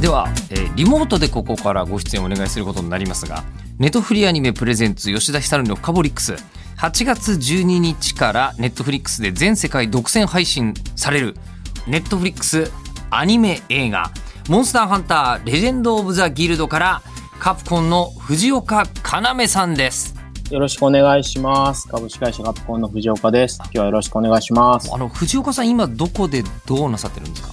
では、えーリモートでここからご出演お願いすることになりますがネトフリアニメプレゼンツ吉田久典のフカボリックス8月12日からネットフリックスで全世界独占配信されるネットフリックスアニメ映画「モンスターハンターレジェンド・オブ・ザ・ギルド」からカプコンの藤岡要さんですよろしくお願いします。株式会社カプコンの藤岡です。今日はよろしくお願いします。あの藤岡さん今どこでどうなさってるんですか？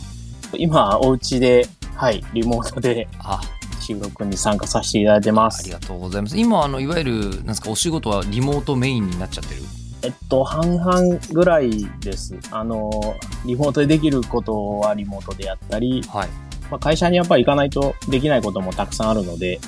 今、お家で、はい、リモートであ。収録に参加させていただいてます。あり。がとうございます。今あのいわゆるなんですかお仕事はリモートメインになっちゃってる？えっと、半々ぐらいです。あの、リモートでできることはリモートでやったり、はい。まあ、会社にやっぱり行かないとできないこともたくさんあるので、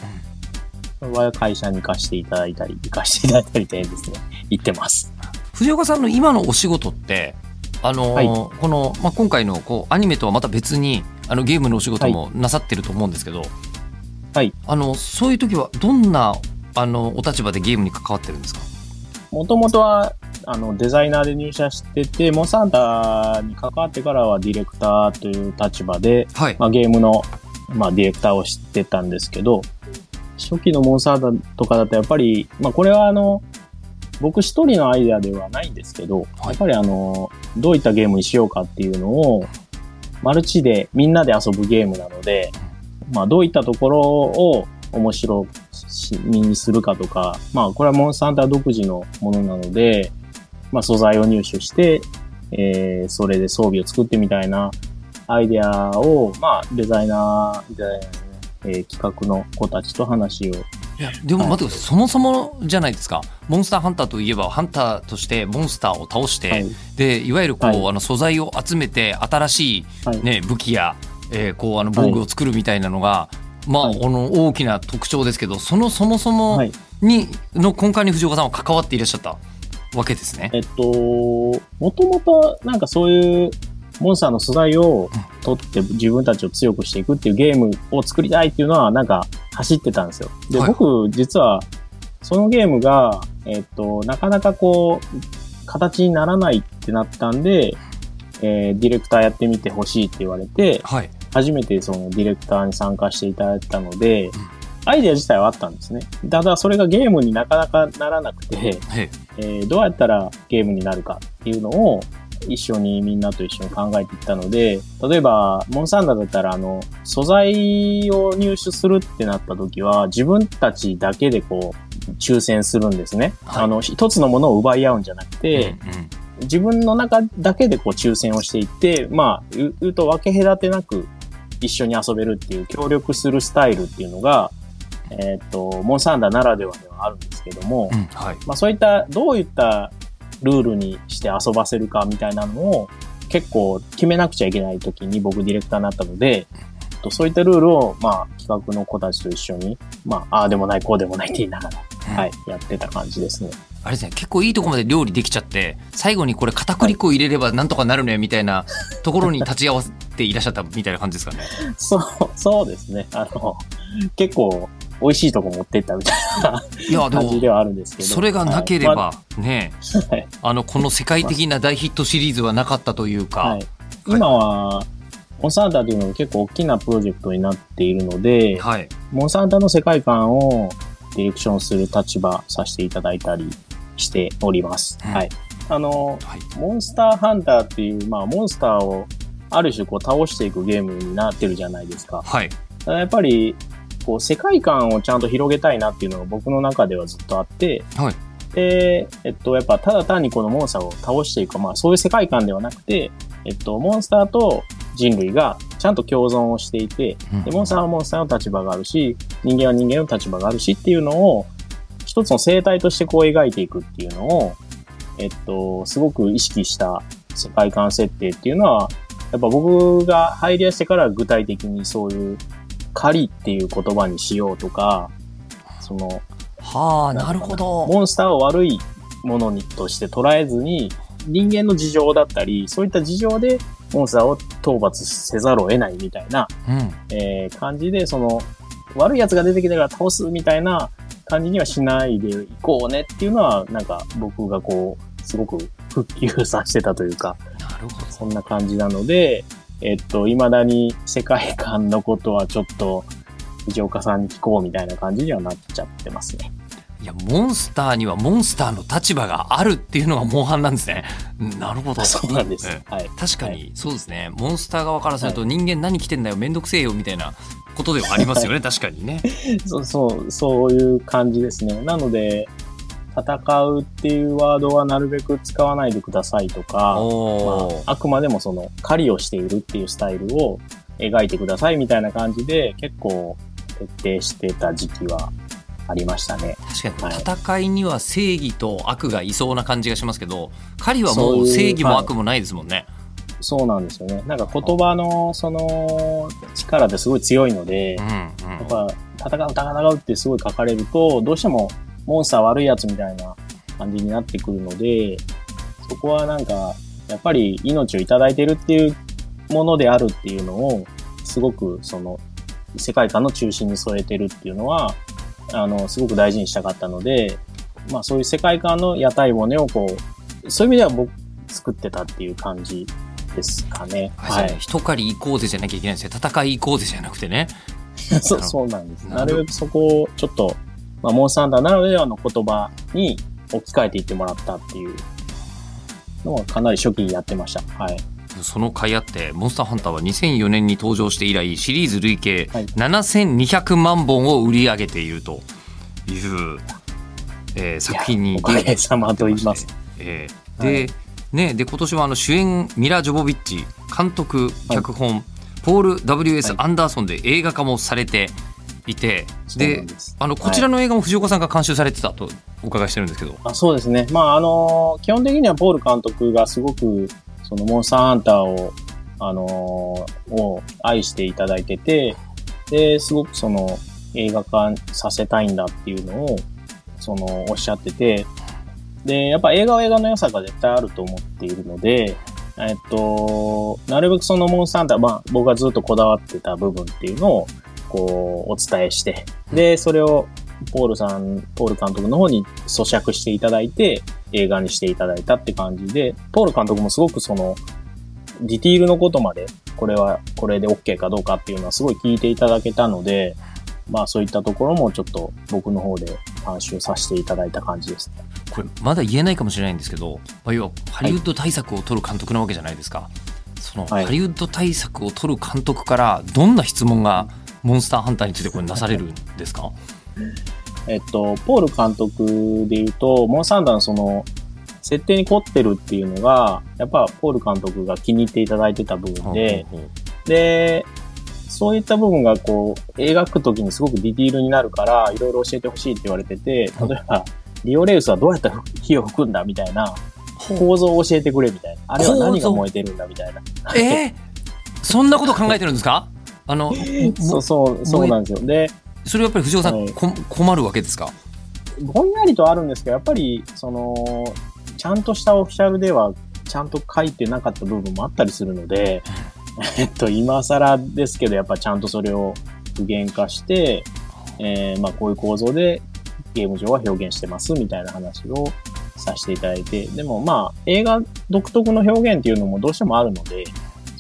それは会社に行かせていただいたり、行かせていただいたりでですね、行ってます。藤岡さんの今のお仕事ってあのーはい。この、まあ、今回のこうアニメとはまた別にあのゲームのお仕事もなさってると思うんですけど、はい。あのそういう時はどんなあのお立場でゲームに関わってるんですか？もともとは、あの、デザイナーで入社してて、モンサンタに関わってからはディレクターという立場で、はい、まあ、ゲームの、まあ、ディレクターをしてたんですけど、初期のモンサータとかだとやっぱり、まあ、これはあの、僕一人のアイデアではないんですけど、やっぱりあの、どういったゲームにしようかっていうのを、マルチでみんなで遊ぶゲームなので、まあ、どういったところを面白みにするかとか、まあ、これはモンスターハンター独自のものなので、まあ、素材を入手して、えー、それで装備を作ってみたいなアイデアを、まあ、デザイナー、デザイナーえー企画の子たちと話を、いやでも待ってください。そもそもじゃないですか。モンスターハンターといえばハンターとしてモンスターを倒して、はい。い、でいわゆるこう、はい。あの素材を集めて新しい、はい。ね、武器や、えーこうあの防具を作るみたいなのが、まあ、はい。この大きな特徴ですけどそのそもそもはい。に、の根幹に藤岡さんは関わっていらっしゃったわけですね。えっと、もともとなんかそういうモンスターの素材を取って自分たちを強くしていくっていうゲームを作りたいっていうのはなんか走ってたんですよ。で、はい僕実はそのゲームが、えっと、なかなかこう、形にならないってなったんで、えーディレクターやってみてほしいって言われて、はい、初めてそのディレクターに参加していただいたので、アイデア自体はあったんですね。ただそれがゲームになかなかならなくて、へえーどうやったらゲームになるかっていうのを一緒にみんなと一緒に考えていったので、例えば、モンサンダーだったら、あの、素材を入手するってなった時は、自分たちだけでこう、抽選するんですね。はい。あの、一つのものを奪い合うんじゃなくて、うんうん。自分の中だけでこう抽選をしていって、まあ、言うと分け隔てなく一緒に遊べるっていう協力するスタイルっていうのが、えーっと、モンサンダーならではではあるんですけども、うんはい。まあそういった、どういったルールにして遊ばせるかみたいなのを結構決めなくちゃいけない時に僕ディレクターになったので、とそういったルールを、まあ企画の子たちと一緒に、まあ、ああでもない、こうでもないって言いながら、うんはい、やってた感じですね。あれですね結構いいとこまで料理できちゃって最後にこれ片栗粉入れればなんとかなるねみたいなところに立ち会わせていらっしゃったみたいな感じですかね。そう、そうですね。あの、結構美味しいとこ持ってったみたいな感じではあるんですけど。それがなければ、はいねはいあのこの世界的な大ヒットシリーズはなかったというか、はい。今は、モンサンタというのが結構大きなプロジェクトになっているので、はいモンサンタの世界観をディレクションする立場させていただいたりしております。うんはい。あの、はいモンスターハンターっていう、まあ、モンスターをある種こう倒していくゲームになってるじゃないですか。はいやっぱり、こう、世界観をちゃんと広げたいなっていうのが僕の中ではずっとあって、はい。で、えっと、やっぱただ単にこのモンスターを倒していく、まあそういう世界観ではなくて、えっと、モンスターと人類がちゃんと共存をしていて、で、モンスターはモンスターの立場があるし、人間は人間の立場があるしっていうのを、一つの生態としてこう描いていくっていうのを、えっと、すごく意識した世界観設定っていうのは、やっぱ僕が入り出してから具体的にそういう狩りっていう言葉にしようとか、その、はあ、なるほど。モンスターを悪いものにとして捉えずに、人間の事情だったり、そういった事情でモンスターを討伐せざるを得ないみたいな、うん。えー感じで、その、悪い奴が出てきたから倒すみたいな感じにはしないでいこうねっていうのは、なんか僕がこう、すごく復旧させてたというか、なるほど。そんな感じなので、えっと、未だに世界観のことはちょっと、藤岡さんに聞こうみたいな感じにはなっちゃってますね。いや、モンスターにはモンスターの立場があるっていうのがモンハンなんですね。うんなるほど。そうなんです。えはい。確かに、そうですね。モンスター側からすると人間何来てんだよ、めんどくせえよ、みたいなことではありますよね、確かにね。そう、そう、そういう感じですね。なので、戦うっていうワードはなるべく使わないでくださいとか、まあ、あくまでもその狩りをしているっていうスタイルを描いてくださいみたいな感じで結構徹底してた時期はありましたね。確かに、はい戦いには正義と悪がいそうな感じがしますけど、狩りはもそう正義もはい悪もないですもんね。そうなんですよね。なんか言葉のその力ってすごい強いので、うん、やうんっ。ぱ戦う戦うってすごい書かれると、どうしてもモンスター悪いやつみたいな感じになってくるので、そこはなんか、やっぱり命をいただいてるっていうものであるっていうのを、すごくその世界観の中心に添えてるっていうのは、あの、すごく大事にしたかったので、まあそういう世界観の屋台骨をこう、そういう意味では僕作ってたっていう感じですかね。はい。一狩り行こうぜじゃなきゃいけないんですよ。戦い行こうぜじゃなくてね。そう、そうなんです。なるなるべくそこをちょっと、まあ、モンスターハンターならではの言葉に置き換えていってもらったっていうのはかなり初期にやってました。はい。その甲斐あって、モンスターハンターは2004年に登場して以来、シリーズ累計はい7200万本を売り上げているという、えー作品におかげさまと言います。えーで、ね、で今年はあの主演ミラ・ジョボビッチ監督脚本、ポール W.S. はいアンダーソンで映画化もされていて、であのこちらの映画も藤岡さんが監修されてたとお伺いしてるんですけど、あそうですね。まあ、あの基本的にはポール監督がすごく、そのモンスターハンターを、あのを愛していただいてて、で、すごくその映画化させたいんだっていうのを、その、おっしゃってて、で、やっぱ映画は映画の良さが絶対あると思っているので、えっと、なるべくそのモンスターハンター、まあ僕がずっとこだわってた部分っていうのを、こう、お伝えして、で、それをポールさん、ポール監督の方に咀嚼していただいて、映画にしていただいたって感じで、ポール監督もすごくその、ディティールのことまで、これは、これで OK かどうかっていうのはすごい聞いていただけたので、まあそういったところもちょっと僕の方で監修させていただいた感じですね。これまだ言えないかもしれないんですけど、まあ、要はハリウッド大作を撮る監督なわけじゃないですか。その、はいハリウッド大作を撮る監督からどんな質問がモンスターハンターについてこれなされるんですか？えっと、ポール監督で言うと、モンスターハンターのその、設定に凝ってるっていうのが、やっぱポール監督が気に入っていただいてた部分で、で、そういった部分がこう、描くときにすごくディティールになるから、いろいろ教えてほしいって言われてて、例えば、リオレウスはどうやったら火を吹くんだみたいな、構造を教えてくれみたいな。あれは何が燃えてるんだみたいな。えー、そんなこと考えてるんですか？あのそうそう、そうなんですよ。で、それはやっぱり藤岡さん、はいこ困るわけですか？ぼんやりとあるんですけど、やっぱり、その、ちゃんとしたオフィシャルでは、ちゃんと書いてなかった部分もあったりするので、えっと、今更ですけど、やっぱちゃんとそれを具現化して、えー、まあ、こういう構造でゲーム上は表現してます、みたいな話をさせていただいて、でもまあ、映画独特の表現っていうのもどうしてもあるので、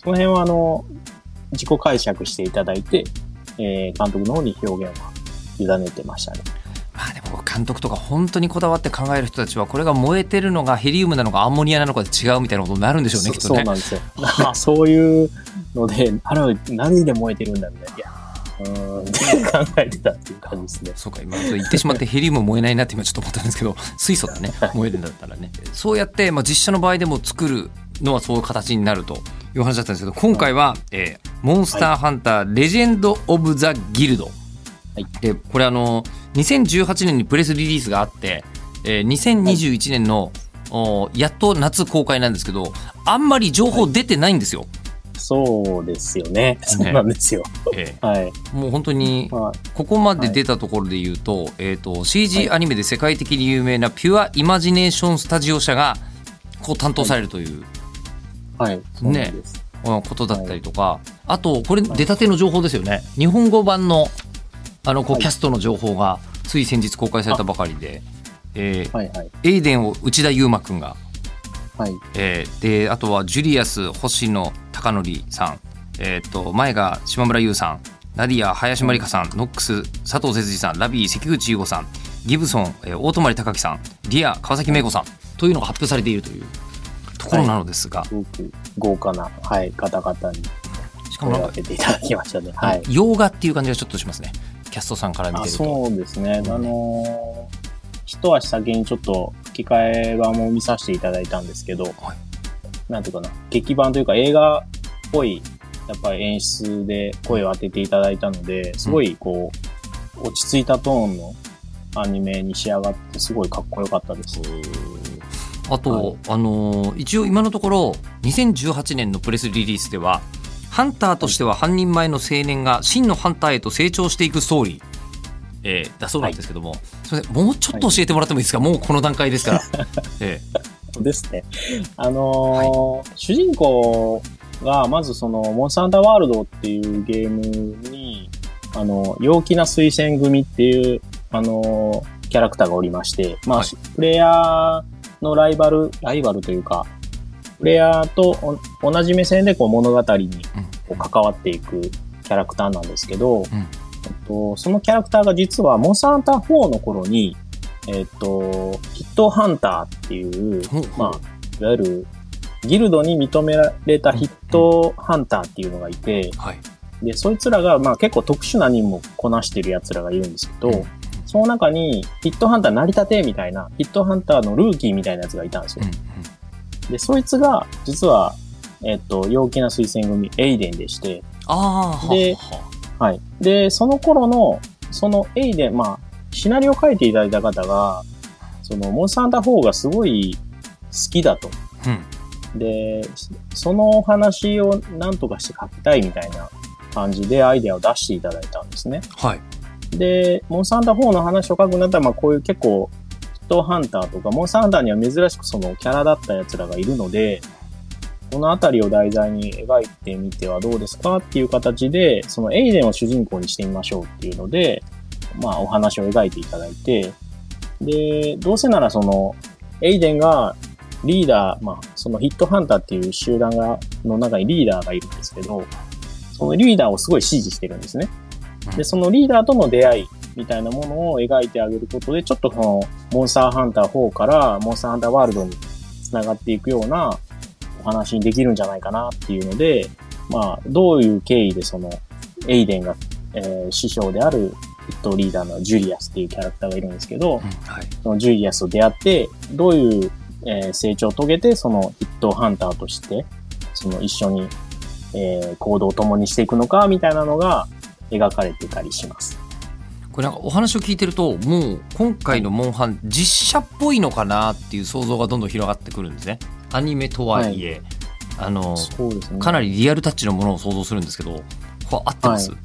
その辺はあの、自己解釈していただいて、えー、監督の方に表現は委ねてましたね。まあでも監督とか本当にこだわって考える人たちはこれが燃えてるのがヘリウムなのかアンモニアなのかで違うみたいなことになるんでしょうねきっとねそそうなんですよ。そういうので、あれ何で燃えてるんだみたいな。うーん考えてたっていう感じですね。そうか今言ってしまってヘリウム燃えないなって今ちょっと思ったんですけど水素だね燃えるんだったらねそうやって、まあ、実写の場合でも作るのはそういう形になるという話だったんですけど今回は、えーモンスターハンター、レジェンド・オブ・ザ・ギルド」はいでこれあの2018年にプレスリリースがあって、えー2021年の、おやっと夏公開なんですけどあんまり情報出てないんですよ。そうですよね。そうなんですよ。えはい。えもう本当にまあ、ここまで出たところで言うと,、えー、と CG アニメで世界的に有名なピュアイマジネーションスタジオ社がこう担当されるというはい。そうなんです。うんことだったりとか、あとこれ出たての情報ですよね。日本語版のあのこうはいキャストの情報がつい先日公開されたばかりで、えーはいはい。エイデンを内田雄馬くんが、はい。えーであとはジュリアス星野貴紀さん、えー、と前が島村侑さん。ナディア林真里花さん、ノックス佐藤哲司さん。ラビー関口優吾さん。ギブソン、えー大泊隆樹さん。リア川崎芽子さん。というのが発表されているというところなのですが、すごく豪華な、はい、方々に声をしかもなんか当てていただきましたね。はい。洋画っていう感じがちょっとしますねキャストさんから見あてると。そうですね。あのー一足先にちょっと吹き替え版も見させていただいたんですけど、なんていうかな、劇版というか映画っぽい、やっぱり演出で声を当てていただいたので、すごいこう、落ち着いたトーンのアニメに仕上がって、すごいかっこよかったです。あと、はい。あのー一応今のところ2018年のプレスリリースではハンターとしては半人前の青年が真のハンターへと成長していくストーリー、えーだそうなんですけども、すみませんもうちょっと教えてもらってもいいですか、もうこの段階ですから、えですね。あのー主人公が、まずその、モンスターハンターワールドっていうゲームに、あの、陽気な推薦組っていう、あのーキャラクターがおりまして、まあ、はい。プレイヤーのライバル、ライバルというか、プレイヤーとお同じ目線でこう物語にうん。こう関わっていくキャラクターなんですけど、ん。えっと、そのキャラクターが実はモンスターハンター4の頃に、えっと、ヒットハンターっていう、まあ、いわゆるギルドに認められたヒットハンターっていうのがいて、はい。で、そいつらが、まあ結構特殊な任務をこなしてる奴らがいるんですけど、うんその中にヒットハンター成り立てみたいな、ヒットハンターのルーキーみたいなやつがいたんですよ。で、そいつが、実は、えっと、陽気な推薦組、エイデンでして、ああでははい。で、その頃の、そのエイデン、まあ、シナリオを書いていただいた方が、その、モンスターハンター4がすごい好きだと。うんで、そのお話を何とかして書きたいみたいな感じでアイデアを出していただいたんですね。はいで、モンスターハンター4の話を書くんだったら、まあこういう結構、ヒットハンターとか、モンスターハンターには珍しくそのキャラだった奴らがいるので、このあたりを題材に描いてみてはどうですかっていう形で、そのエイデンを主人公にしてみましょうっていうので、まあお話を描いていただいて、で、どうせならその、エイデンがリーダー、まあそのヒットハンターっていう集団が、の中にリーダーがいるんですけど、そのリーダーをすごい支持してるんですね。で、そのリーダーとの出会いみたいなものを描いてあげることで、ちょっとこの、モンスターハンター4からモンスターハンターワールドに繋がっていくようなお話にできるんじゃないかなっていうので、まあ、どういう経緯でその、エイデンが、えー師匠であるヒットリーダーのジュリアスっていうキャラクターがいるんですけど、うんはい。そのジュリアスと出会って、どういう、えー成長を遂げて、そのヒットハンターとして、その一緒に、えー行動を共にしていくのか、みたいなのが描かれてたりします。これなんかお話を聞いてるともう今回のモンハン実写っぽいのかなっていう想像がどんどん広がってくるんですねアニメとはいえ、あのそうですね。かなりリアルタッチのものを想像するんですけどこれ合ってます、は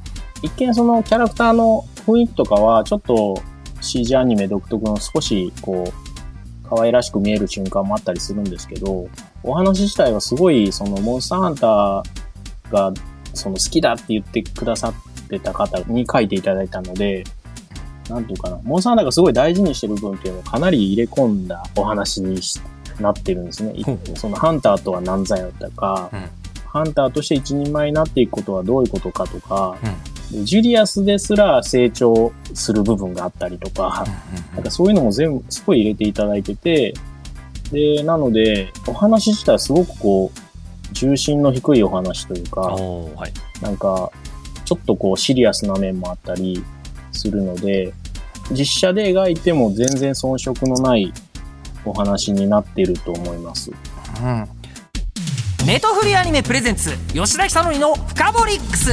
一見そのキャラクターの雰囲気とかは、ちょっと CG アニメ独特の少し、こう、可愛らしく見える瞬間もあったりするんですけど、お話自体はすごい、そのモンスターハンターが、その好きだって言ってくださってた方に書いていただいたので、なんていうかな、モンスターハンターがすごい大事にしてる部分っていうのをかなり入れ込んだお話にしなってるんですね。そのハンターとは何ぞやとか、うん。ハンターとして一人前になっていくことはどういうことかとか、うん。でジュリアスですら成長する部分があったりとか、なんかそういうのも全部すごい入れていただいてて、で、なので、お話自体はすごくこう、重心の低いお話というか、はい。なんか、ちょっとこうシリアスな面もあったりするので、実写で描いても全然遜色のないお話になっていると思います。うんネトフリアニメプレゼンツ吉田久典の「フカボリックス」